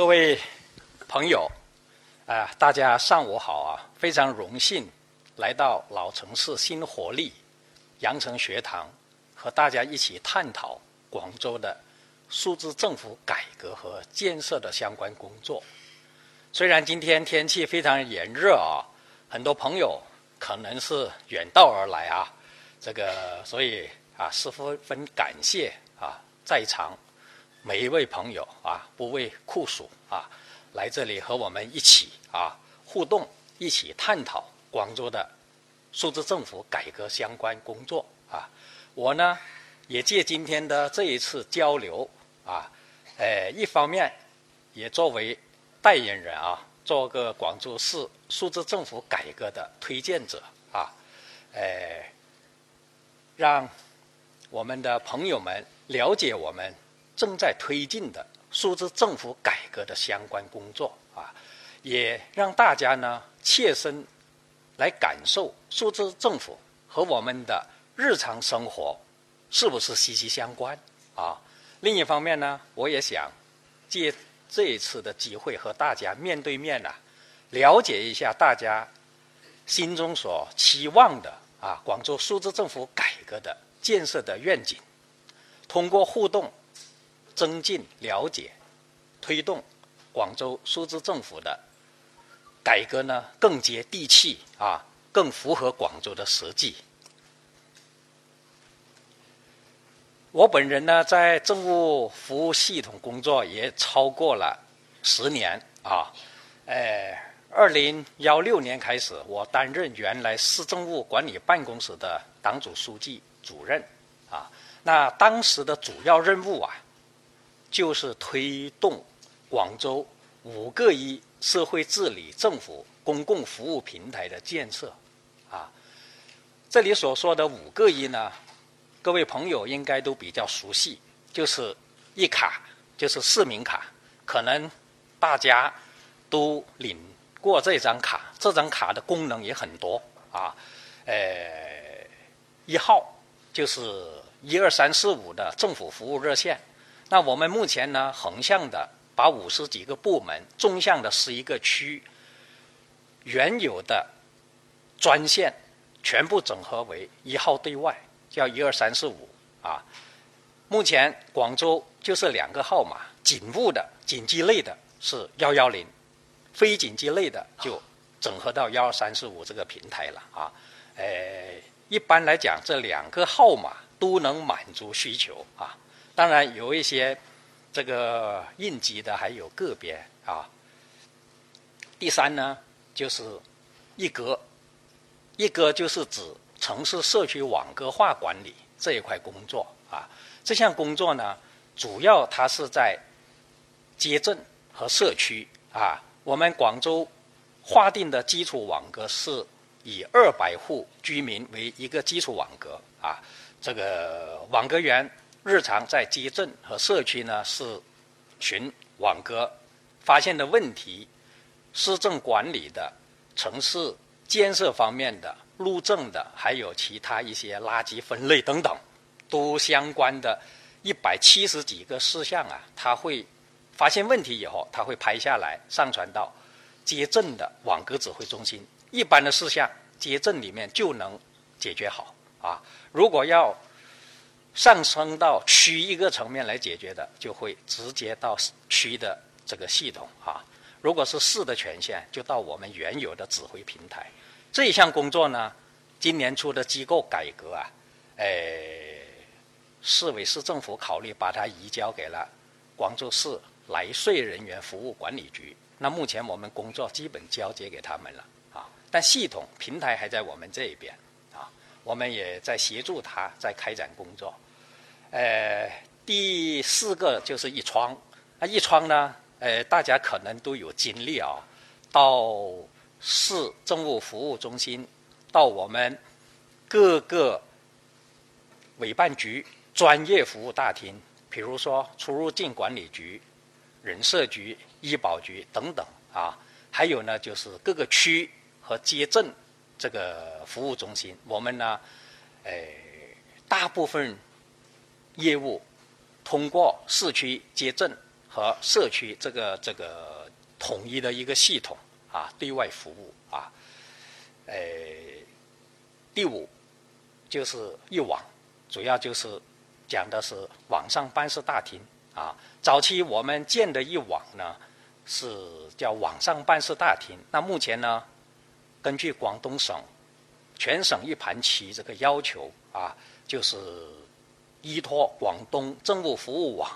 各位朋友，啊，大家上午好啊！非常荣幸来到老城市新活力羊城学堂，和大家一起探讨广州的数字政府改革和建设的相关工作。虽然今天天气非常炎热啊，很多朋友可能是远道而来啊，这个所以啊，十分感谢啊，在场。每一位朋友啊，不畏酷暑啊，来这里和我们一起啊互动，一起探讨广州的数字政府改革相关工作啊。我呢也借今天的这一次交流啊，呃，一方面也作为代言人啊，做个广州市数字政府改革的推荐者啊，呃，让我们的朋友们了解我们。正在推进的数字政府改革的相关工作啊，也让大家呢切身来感受数字政府和我们的日常生活是不是息息相关啊。另一方面呢，我也想借这一次的机会和大家面对面呢，了解一下大家心中所期望的啊广州数字政府改革的建设的愿景，通过互动。增进了解，推动广州数字政府的改革呢，更接地气啊，更符合广州的实际。我本人呢，在政务服务系统工作也超过了十年啊。哎，二零幺六年开始，我担任原来市政务管理办公室的党组书记主任啊。那当时的主要任务啊。就是推动广州五个一社会治理政府公共服务平台的建设，啊，这里所说的五个一呢，各位朋友应该都比较熟悉，就是一卡，就是市民卡，可能大家都领过这张卡，这张卡的功能也很多啊，呃，一号就是一二三四五的政府服务热线。那我们目前呢，横向的把五十几个部门，纵向的十一个区，原有的专线全部整合为一号对外，叫一二三四五啊。目前广州就是两个号码，警务的、紧急类的是幺幺零，非紧急类的就整合到幺二三四五这个平台了啊。诶，一般来讲，这两个号码都能满足需求啊。当然有一些这个应急的，还有个别啊。第三呢，就是一格，一格就是指城市社区网格化管理这一块工作啊。这项工作呢，主要它是在街镇和社区啊。我们广州划定的基础网格是以二百户居民为一个基础网格啊。这个网格员。日常在街镇和社区呢，是巡网格发现的问题、市政管理的、城市建设方面的、路政的，还有其他一些垃圾分类等等，都相关的一百七十几个事项啊，他会发现问题以后，他会拍下来上传到街镇的网格指挥中心。一般的事项，街镇里面就能解决好啊。如果要上升到区一个层面来解决的，就会直接到区的这个系统啊。如果是市的权限，就到我们原有的指挥平台。这一项工作呢，今年初的机构改革啊，诶，市委市政府考虑把它移交给了广州市来税人员服务管理局。那目前我们工作基本交接给他们了啊，但系统平台还在我们这一边啊，我们也在协助他在开展工作。呃，第四个就是一窗，那一窗呢，呃，大家可能都有经历啊，到市政务服务中心，到我们各个委办局、专业服务大厅，比如说出入境管理局、人社局、医保局等等啊，还有呢，就是各个区和街镇这个服务中心，我们呢，呃，大部分。业务通过市区街镇和社区这个这个统一的一个系统啊，对外服务啊。呃，第五就是一网，主要就是讲的是网上办事大厅啊。早期我们建的一网呢是叫网上办事大厅，那目前呢，根据广东省全省一盘棋这个要求啊，就是依托广东政务服务网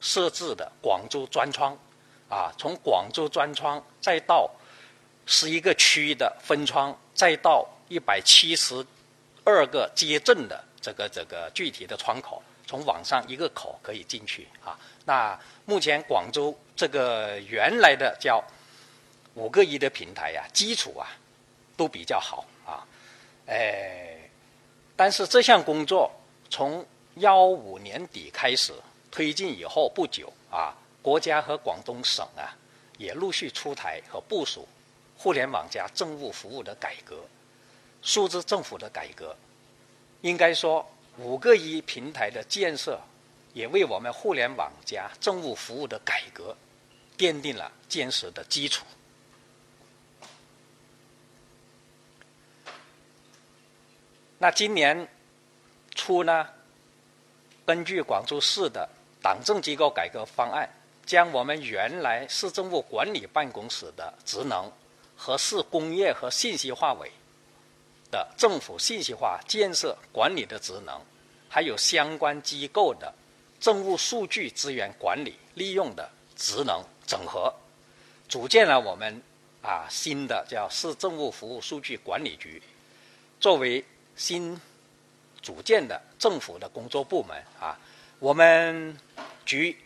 设置的广州专窗啊，从广州专窗再到十一个区的分窗。再到一百七十二个街镇的这个这个具体的窗口，从网上一个口可以进去啊。那目前广州这个原来的叫五个一的平台呀，基础啊都比较好啊。哎，但是这项工作从幺五年底开始推进以后不久啊，国家和广东省啊也陆续出台和部署。互联网加政务服务的改革，数字政府的改革，应该说五个一平台的建设，也为我们互联网加政务服务的改革奠定了坚实的基础。那今年初呢，根据广州市的党政机构改革方案，将我们原来市政务管理办公室的职能。和市工业和信息化委的政府信息化建设管理的职能，还有相关机构的政务数据资源管理利用的职能整合，组建了我们啊新的叫市政务服务数据管理局，作为新组建的政府的工作部门啊，我们局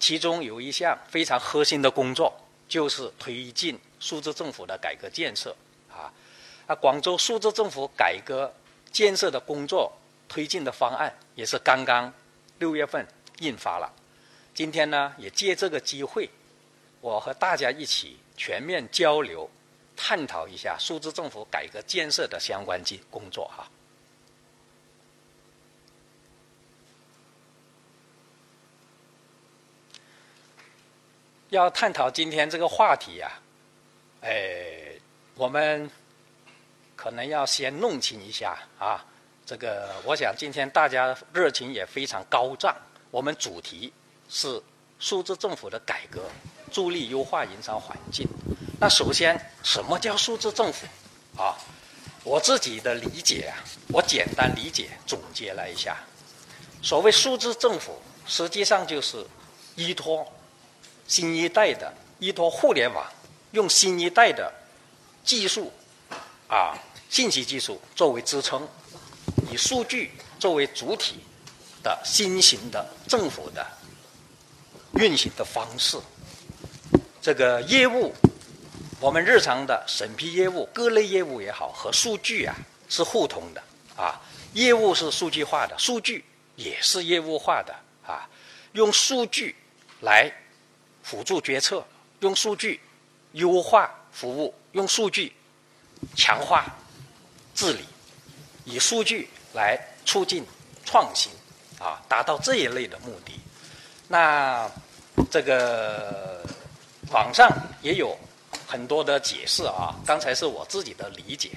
其中有一项非常核心的工作，就是推进。数字政府的改革建设，啊，啊，广州数字政府改革建设的工作推进的方案也是刚刚六月份印发了。今天呢，也借这个机会，我和大家一起全面交流，探讨一下数字政府改革建设的相关工工作哈。要探讨今天这个话题呀。哎，我们可能要先弄清一下啊，这个我想今天大家热情也非常高涨。我们主题是数字政府的改革，助力优化营商环境。那首先，什么叫数字政府？啊，我自己的理解啊，我简单理解总结了一下，所谓数字政府，实际上就是依托新一代的依托互联网。用新一代的技术啊，信息技术作为支撑，以数据作为主体的新型的政府的运行的方式。这个业务，我们日常的审批业务、各类业务也好，和数据啊是互通的啊。业务是数据化的，数据也是业务化的啊。用数据来辅助决策，用数据。优化服务，用数据强化治理，以数据来促进创新，啊，达到这一类的目的。那这个网上也有很多的解释啊，刚才是我自己的理解。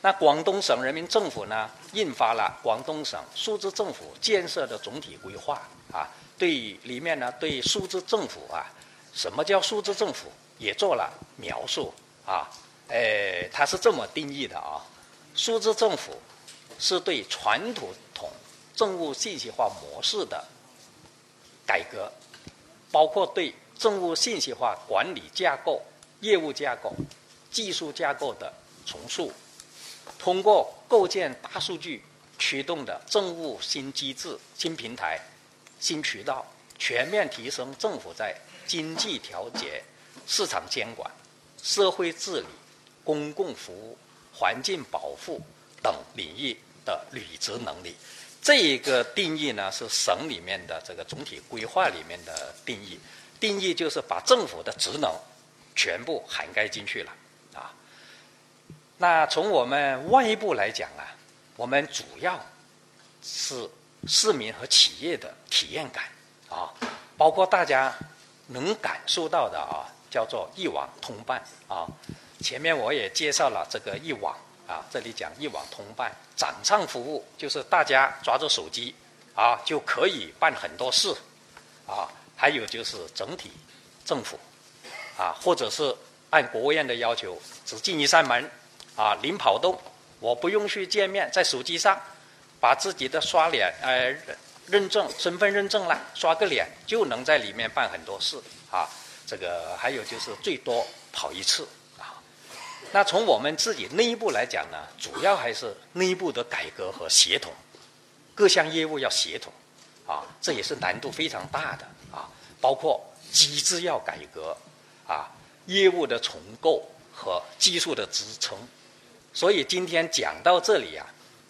那广东省人民政府呢，印发了《广东省数字政府建设的总体规划》啊，对里面呢，对数字政府啊，什么叫数字政府？也做了描述啊，诶，它是这么定义的啊，数字政府是对传统统政务信息化模式的改革，包括对政务信息化管理架构、业务架构、技术架构的重塑，通过构建大数据驱动的政务新机制、新平台、新渠道，全面提升政府在经济调节。市场监管、社会治理、公共服务、环境保护等领域的履职能力，这一个定义呢是省里面的这个总体规划里面的定义。定义就是把政府的职能全部涵盖进去了啊。那从我们外部来讲啊，我们主要是市民和企业的体验感啊，包括大家。能感受到的啊，叫做一网通办啊。前面我也介绍了这个一网啊，这里讲一网通办，掌上服务就是大家抓着手机啊就可以办很多事啊。还有就是整体政府啊，或者是按国务院的要求，只进一扇门啊，零跑动，我不用去见面，在手机上把自己的刷脸呃认证身份认证了，刷个脸就能在里面办很多事啊。这个还有就是最多跑一次啊。那从我们自己内部来讲呢，主要还是内部的改革和协同，各项业务要协同，啊，这也是难度非常大的啊。包括机制要改革，啊，业务的重构和技术的支撑。所以今天讲到这里啊，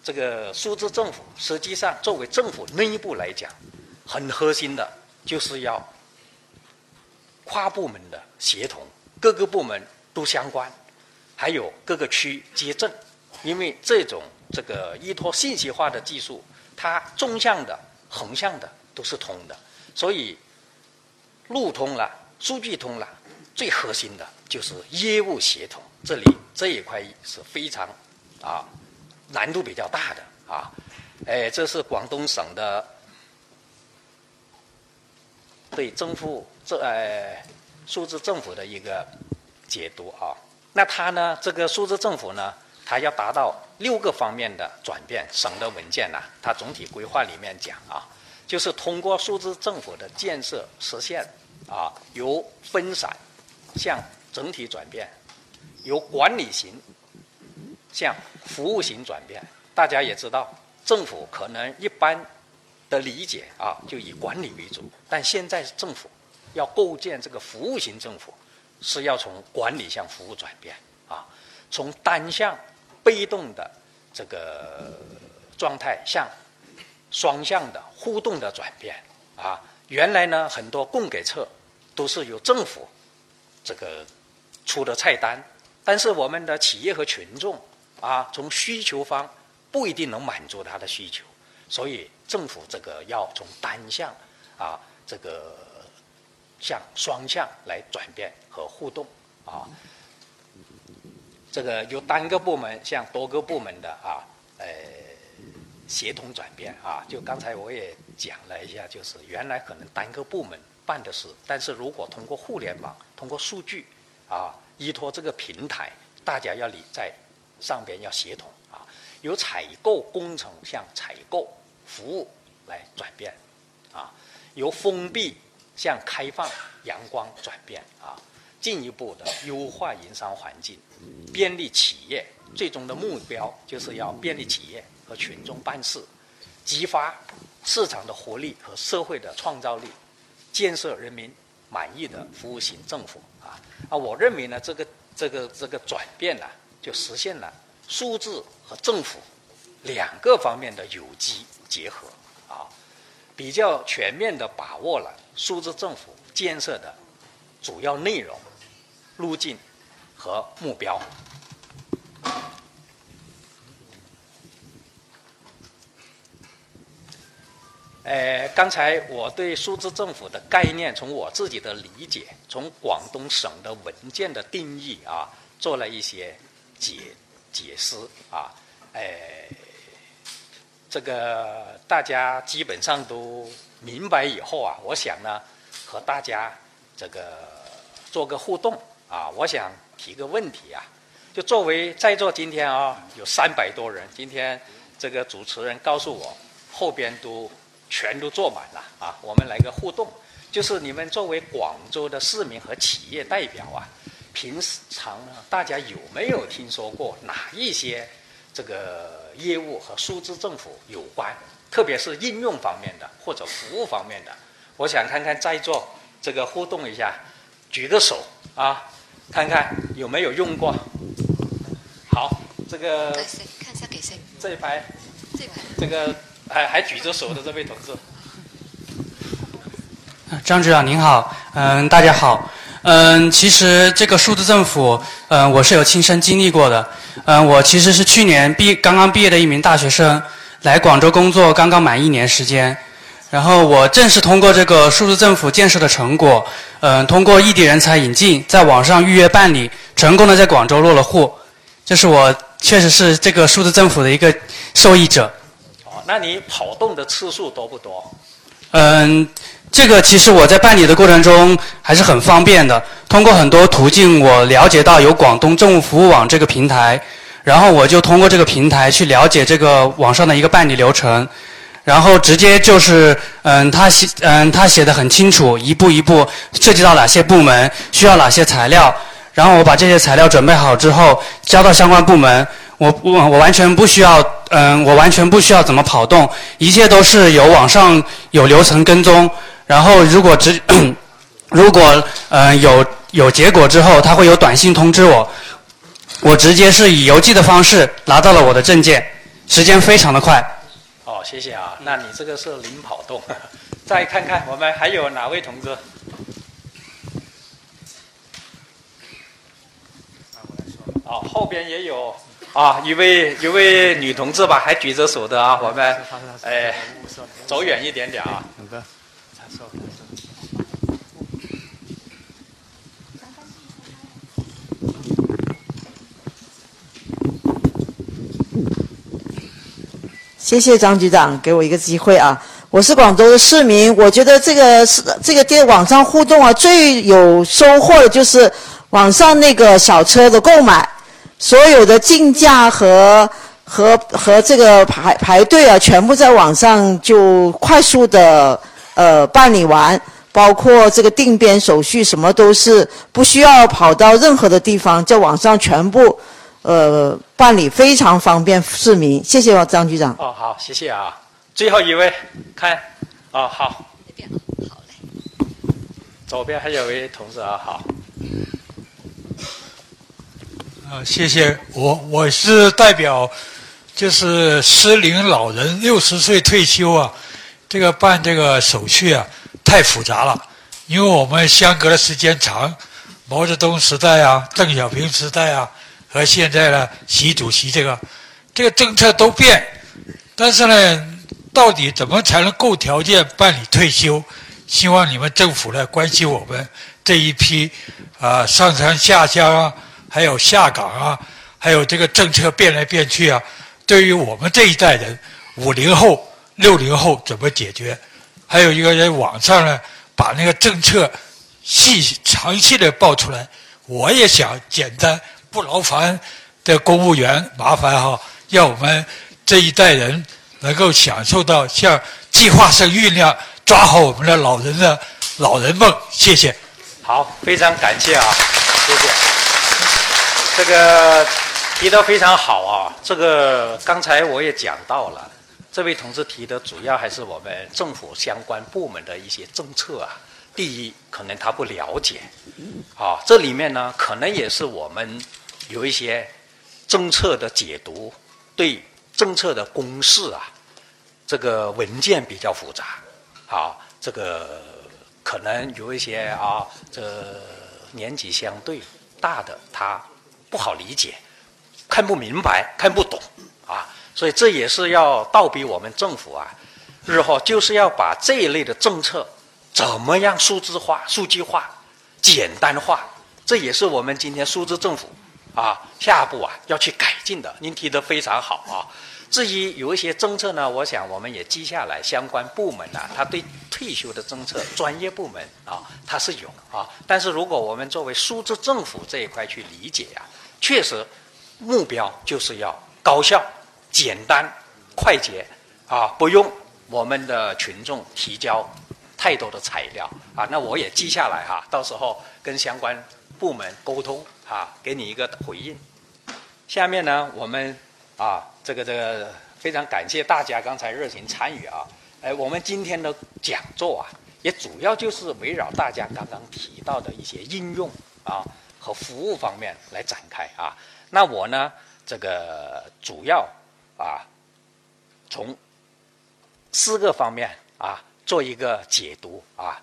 这个数字政府实际上作为政府内部来讲，很核心的就是要跨部门的协同，各个部门都相关。还有各个区接镇，因为这种这个依托信息化的技术，它纵向的、横向的都是通的，所以路通了、数据通了，最核心的就是业务协同。这里这一块是非常啊难度比较大的啊。哎，这是广东省的对政府这哎数字政府的一个解读啊。那它呢？这个数字政府呢，它要达到六个方面的转变。省的文件呢，它总体规划里面讲啊，就是通过数字政府的建设实现啊，由分散向整体转变，由管理型向服务型转变。大家也知道，政府可能一般的理解啊，就以管理为主，但现在政府要构建这个服务型政府。是要从管理向服务转变啊，从单向被动的这个状态向双向的互动的转变啊。原来呢，很多供给侧都是由政府这个出的菜单，但是我们的企业和群众啊，从需求方不一定能满足他的需求，所以政府这个要从单向啊这个。向双向来转变和互动啊，这个由单个部门向多个部门的啊，呃，协同转变啊。就刚才我也讲了一下，就是原来可能单个部门办的事，但是如果通过互联网、通过数据啊，依托这个平台，大家要理在上边要协同啊，由采购工程向采购服务来转变啊，由封闭。向开放、阳光转变啊，进一步的优化营商环境，便利企业。最终的目标就是要便利企业和群众办事，激发市场的活力和社会的创造力，建设人民满意的服务型政府啊啊！我认为呢，这个这个这个转变呢，就实现了数字和政府两个方面的有机结合啊，比较全面的把握了。数字政府建设的主要内容、路径和目标。呃，刚才我对数字政府的概念，从我自己的理解，从广东省的文件的定义啊，做了一些解解释啊。哎，这个大家基本上都。明白以后啊，我想呢，和大家这个做个互动啊，我想提个问题啊，就作为在座今天啊有三百多人，今天这个主持人告诉我后边都全都坐满了啊，我们来个互动，就是你们作为广州的市民和企业代表啊，平时常呢大家有没有听说过哪一些这个业务和数字政府有关？特别是应用方面的或者服务方面的，我想看看在座这个互动一下，举个手啊，看看有没有用过。好，这个看一下给谁？这一排，这一排，这个还还举着手的这位同志。张局长您好，嗯，大家好，嗯，其实这个数字政府，嗯，我是有亲身经历过的，嗯，我其实是去年毕刚刚毕业的一名大学生。来广州工作刚刚满一年时间，然后我正是通过这个数字政府建设的成果，嗯、通过异地人才引进，在网上预约办理，成功的在广州落了户。这是我确实是这个数字政府的一个受益者。哦，那你跑动的次数多不多？嗯，这个其实我在办理的过程中还是很方便的。通过很多途径，我了解到有广东政务服务网这个平台，然后我就通过这个平台去了解这个网上的一个办理流程，然后直接就是，嗯，他写，嗯，他写的很清楚，一步一步涉及到哪些部门，需要哪些材料，然后我把这些材料准备好之后，交到相关部门，我我我完全不需要，嗯，我完全不需要怎么跑动，一切都是有网上有流程跟踪，然后如果直，如果嗯、呃、有有结果之后，他会有短信通知我，我直接是以邮寄的方式拿到了我的证件，时间非常的快。哦，谢谢啊。那你这个是零跑动。再看看我们还有哪位同志？哦，后边也有啊，一位一位女同志吧，还举着手的啊。我们哎，走远一点点啊。谢谢张局长给我一个机会啊！我是广州的市民，我觉得这个是这个电网上互动啊，最有收获的就是网上那个小车的购买，所有的竞价和和和这个排排队啊，全部在网上就快速的呃办理完，包括这个定编手续什么都是不需要跑到任何的地方，在网上全部呃办理，非常方便市民。谢谢张局长。哦，好，谢谢啊。最后一位，看，哦，好，那边好嘞。左边还有位同志啊，好。啊，谢谢我，我是代表，就是失灵老人六十岁退休啊，这个办这个手续啊太复杂了，因为我们相隔的时间长，毛泽东时代啊、邓小平时代啊和现在呢习主席这个这个政策都变，但是呢，到底怎么才能够条件办理退休？希望你们政府来关心我们这一批啊上山下乡啊。还有下岗啊，还有这个政策变来变去啊，对于我们这一代人，五零后、六零后怎么解决？还有一个人网上呢，把那个政策细详细的报出来，我也想简单不劳烦的公务员麻烦哈，让我们这一代人能够享受到像计划生育那样，抓好我们的老人的老人梦。谢谢。好，非常感谢啊，谢谢。这个提得非常好啊！这个刚才我也讲到了，这位同志提的主要还是我们政府相关部门的一些政策啊。第一，可能他不了解，啊，这里面呢，可能也是我们有一些政策的解读，对政策的公示啊，这个文件比较复杂，啊，这个可能有一些啊，这年纪相对大的他。不好理解，看不明白，看不懂啊，所以这也是要倒逼我们政府啊，日后就是要把这一类的政策怎么样数字化、数据化、简单化，这也是我们今天数字政府啊下一步啊要去改进的。您提的非常好啊。至于有一些政策呢，我想我们也记下来，相关部门啊，他对退休的政策，专业部门啊，他是有啊。但是如果我们作为数字政府这一块去理解呀、啊，确实目标就是要高效、简单、快捷啊，不用我们的群众提交太多的材料啊。那我也记下来哈、到时候跟相关部门沟通啊，给你一个回应。下面呢，我们啊。这个这个非常感谢大家刚才热情参与啊！哎，我们今天的讲座啊，也主要就是围绕大家刚刚提到的一些应用啊和服务方面来展开啊。那我呢，这个主要啊从四个方面啊做一个解读啊。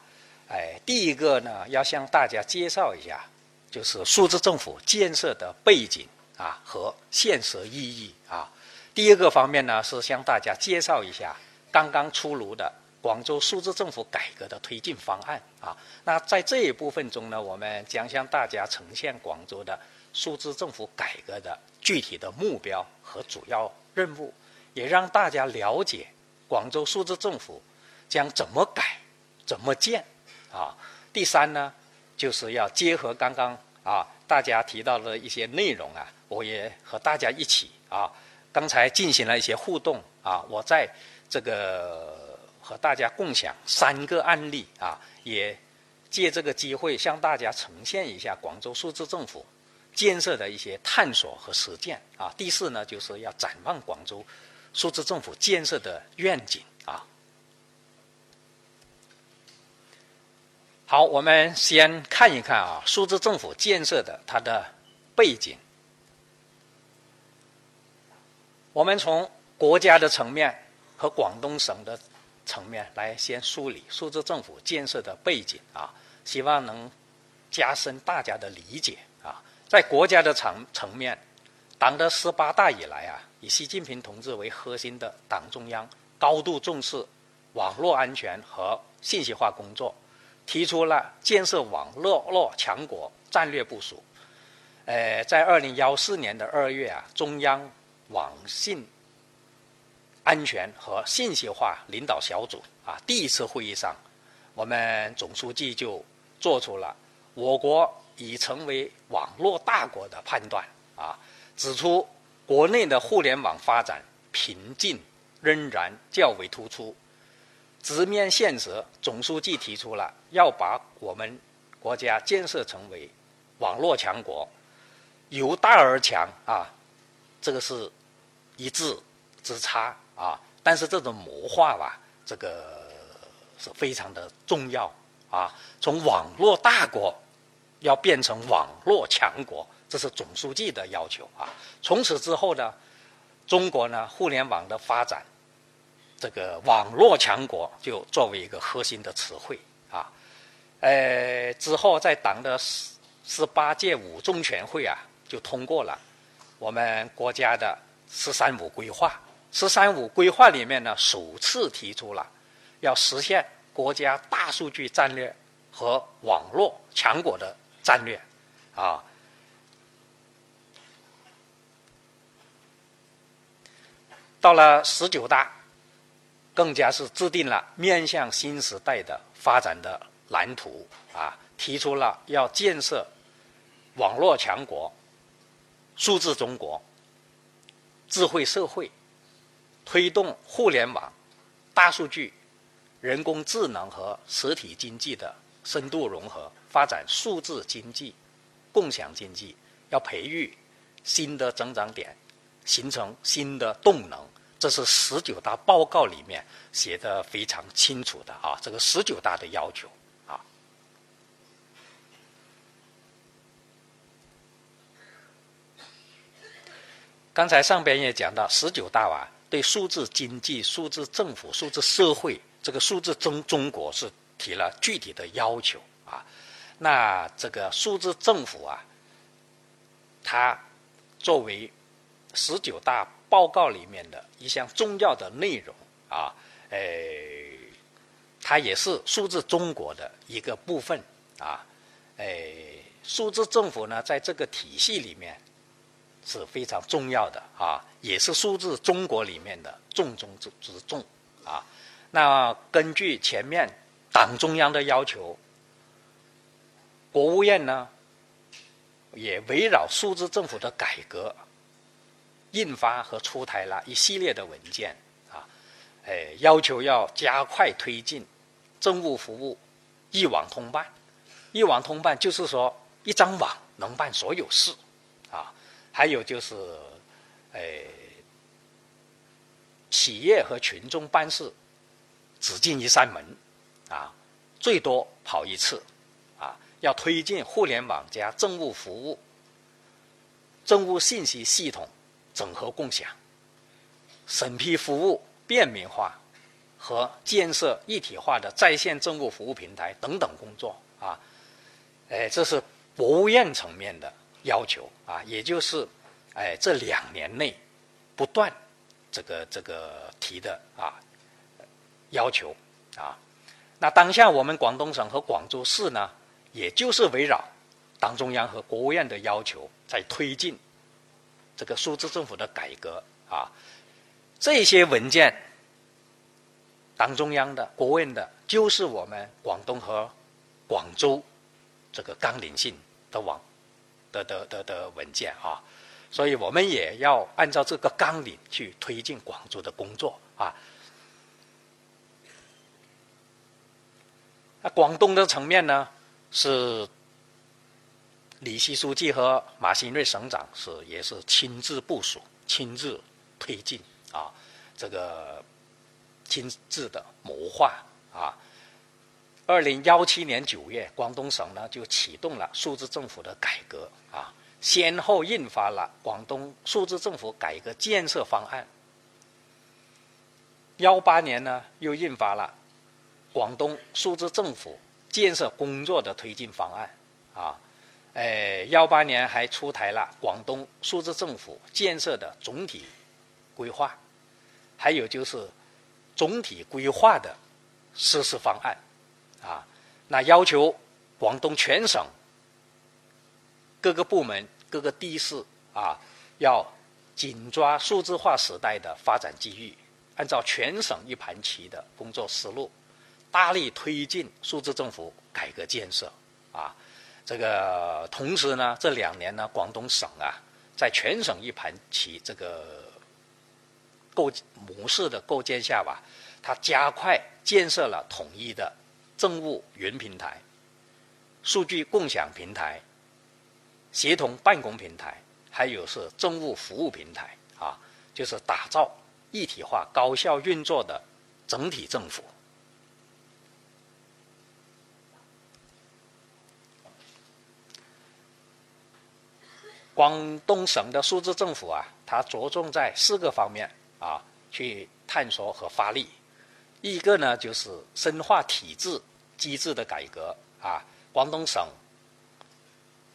哎，第一个呢，要向大家介绍一下，就是数字政府建设的背景啊和现实意义啊。第二个方面呢，是向大家介绍一下刚刚出炉的广州数字政府改革的推进方案啊。那在这一部分中呢，我们将向大家呈现广州的数字政府改革的具体的目标和主要任务，也让大家了解广州数字政府将怎么改、怎么建啊。第三呢，就是要结合刚刚啊大家提到的一些内容啊，我也和大家一起啊，刚才进行了一些互动啊，我在这个。和大家共享三个案例啊，也借这个机会向大家呈现一下广州数字政府建设的一些探索和实践啊。第四呢，就是要展望广州数字政府建设的愿景啊。好，我们先看一看啊，数字政府建设的它的背景。我们从国家的层面和广东省的。层面来先梳理数字政府建设的背景啊，希望能加深大家的理解。在国家的层层面，党的十八大以来啊，以习近平同志为核心的党中央高度重视网络安全和信息化工作，提出了建设网络络强国战略部署。呃，在二零幺四年的二月啊，中央网信。安全和信息化领导小组啊，第一次会议上，我们总书记就做出了我国已成为网络大国的判断啊，指出国内的互联网发展瓶颈仍然较为突出。直面现实，总书记提出了要把我们国家建设成为网络强国，由大而强啊，这个是一字之差。啊，但是这种谋划吧，这个是非常的重要啊。从网络大国要变成网络强国，这是总书记的要求啊。从此之后呢，中国呢互联网的发展，这个网络强国就作为一个核心的词汇啊。呃，之后在党的十十八届五中全会啊，就通过了我们国家的“十三五”规划。“十三五”规划里面呢，首次提出了要实现国家大数据战略和网络强国的战略，啊。到了十九大，更加是制定了面向新时代的发展的蓝图，啊，提出了要建设网络强国、数字中国、智慧社会。推动互联网、大数据、人工智能和实体经济的深度融合，发展数字经济、共享经济，要培育新的增长点，形成新的动能。这是十九大报告里面写的非常清楚的啊，这个十九大的要求啊。刚才上边也讲到十九大啊。对数字经济、数字政府、数字社会，这个数字中中国是提了具体的要求。那这个数字政府啊，它作为十九大报告里面的一项重要的内容啊，呃，它也是数字中国的一个部分啊。呃，数字政府呢，在这个体系里面。是非常重要的啊，也是数字中国里面的重中之之重啊。那根据前面党中央的要求，国务院呢也围绕数字政府的改革，印发和出台了一系列的文件啊，哎，要求要加快推进政务服务一网通办。一网通办就是说一张网能办所有事啊。还有就是，呃，企业和群众办事只进一扇门，啊，最多跑一次，要推进互联网加政务服务、政务信息系统整合共享、审批服务便民化和建设一体化的在线政务服务平台等等工作，啊，哎，这是国务院层面的。要求啊，也就是，哎，这两年内不断这个这个提的啊要求啊。那当下我们广东省和广州市呢，也就是围绕党中央和国务院的要求，在推进这个数字政府的改革啊。这些文件，党中央的、国务院的，就是我们广东和广州这个纲领性的网的的的的文件啊。所以我们也要按照这个纲领去推进广州的工作啊。那广东的层面呢，是李希书记和马兴瑞省长是也是亲自部署、亲自推进啊，这个亲自的谋划啊。二零幺七年九月，广东省呢就启动了数字政府的改革啊。先后印发了《广东数字政府改革建设方案》，幺八年呢又印发了《广东数字政府建设工作的推进方案》，啊，哎，幺八年还出台了《广东数字政府建设的总体规划》，还有就是总体规划的实施方案，啊，那要求广东全省各个部门。各个地市啊，要紧抓数字化时代的发展机遇，按照全省一盘棋的工作思路，大力推进数字政府改革建设啊。这个同时呢，这两年呢，广东省啊，在全省一盘棋这个构模式的构建下吧，它加快建设了统一的政务云平台、数据共享平台。协同办公平台，还有是政务服务平台啊，就是打造一体化、高效运作的整体政府。广东省的数字政府啊，它着重在四个方面啊去探索和发力。一个呢，就是深化体制机制的改革啊，广东省。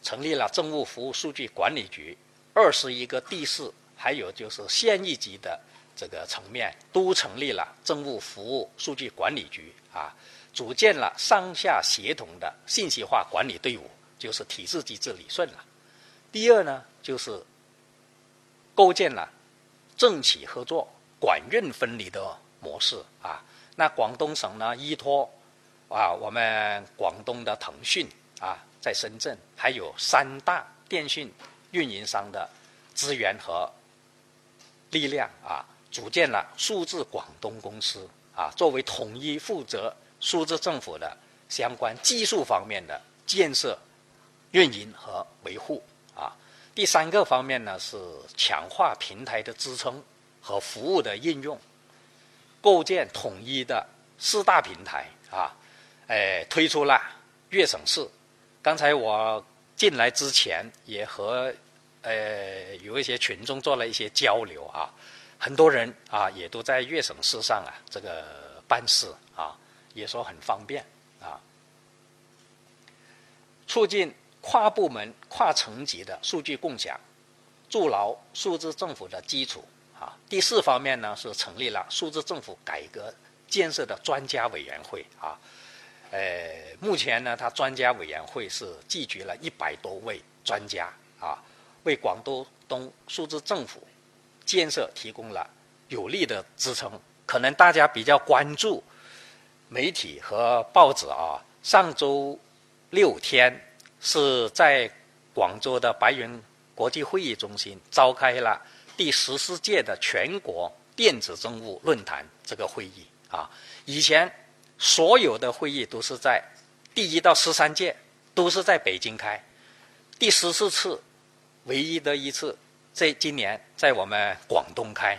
成立了政务服务数据管理局，二十一个地市，还有就是县一级的这个层面，都成立了政务服务数据管理局啊，组建了上下协同的信息化管理队伍，就是体制机制理顺了。第二呢，就是构建了政企合作、管运分离的模式啊。那广东省呢，依托啊我们广东的腾讯啊。在深圳，还有三大电信运营商的资源和力量啊，组建了数字广东公司啊，作为统一负责数字政府的相关技术方面的建设、运营和维护啊。第三个方面呢，是强化平台的支撑和服务的应用，构建统一的四大平台啊，哎，推出了粤省市。刚才我进来之前也和呃有一些群众做了一些交流啊，很多人啊也都在粤省市上啊这个办事啊，也说很方便啊，促进跨部门、跨层级的数据共享，筑牢数字政府的基础啊。第四方面呢是成立了数字政府改革建设的专家委员会啊。呃，目前呢，他专家委员会是聚集了一百多位专家啊，为广东东数字政府建设提供了有力的支撑。可能大家比较关注媒体和报纸啊，上周六天是在广州的白云国际会议中心召开了第十四届的全国电子政务论坛这个会议啊，以前。所有的会议都是在第一到十三届都是在北京开，第十四次唯一的一次在今年在我们广东开，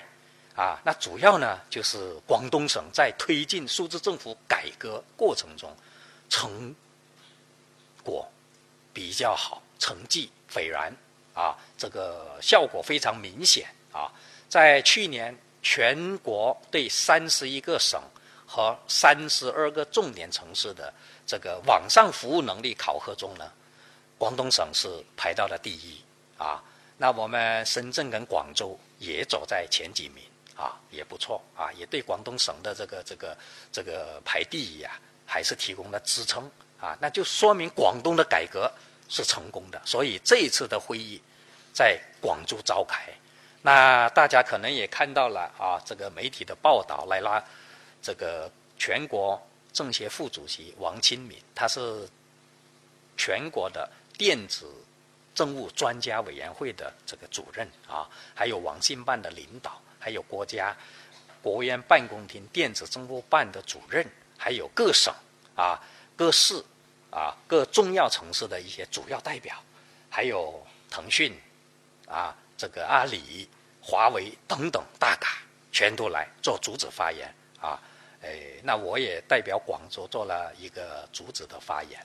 啊，那主要呢就是广东省在推进数字政府改革过程中成果比较好，成绩斐然啊，这个效果非常明显啊，在去年全国对三十一个省。和三十二个重点城市的这个网上服务能力考核中呢，广东省是排到了第一啊。那我们深圳跟广州也走在前几名啊，也不错啊，也对广东省的这个这个这个排第一啊，还是提供了支撑啊，那就说明广东的改革是成功的。所以这一次的会议在广州召开，那大家可能也看到了啊，这个媒体的报道来了，这个全国政协副主席王钦敏，他是全国的电子。政务专家委员会的这个主任啊，还有网信办的领导，还有国家国务院办公厅电子政务办的主任，还有各省啊、各市啊、各重要城市的一些主要代表，还有腾讯啊、这个阿里、华为等等大咖，全都来做主旨发言啊。哎，那我也代表广州做了一个主旨的发言。